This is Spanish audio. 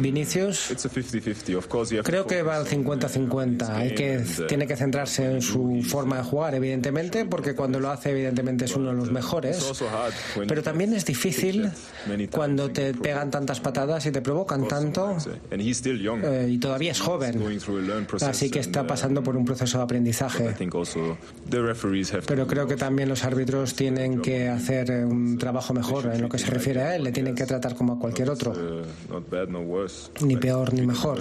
Vinicius, creo que va al 50-50. Hay que tiene que centrarse en su forma de jugar, evidentemente, porque cuando lo hace, evidentemente es uno de los mejores. Pero también es difícil cuando te pegan tantas patadas y te provocan tanto. Eh, y todavía es joven, así que está pasando por un proceso de aprendizaje. Pero creo que también los árbitros tienen que hacer un trabajo mejor en lo que se refiere a él. Le tienen que tratar como a cualquier otro. Ni peor ni mejor.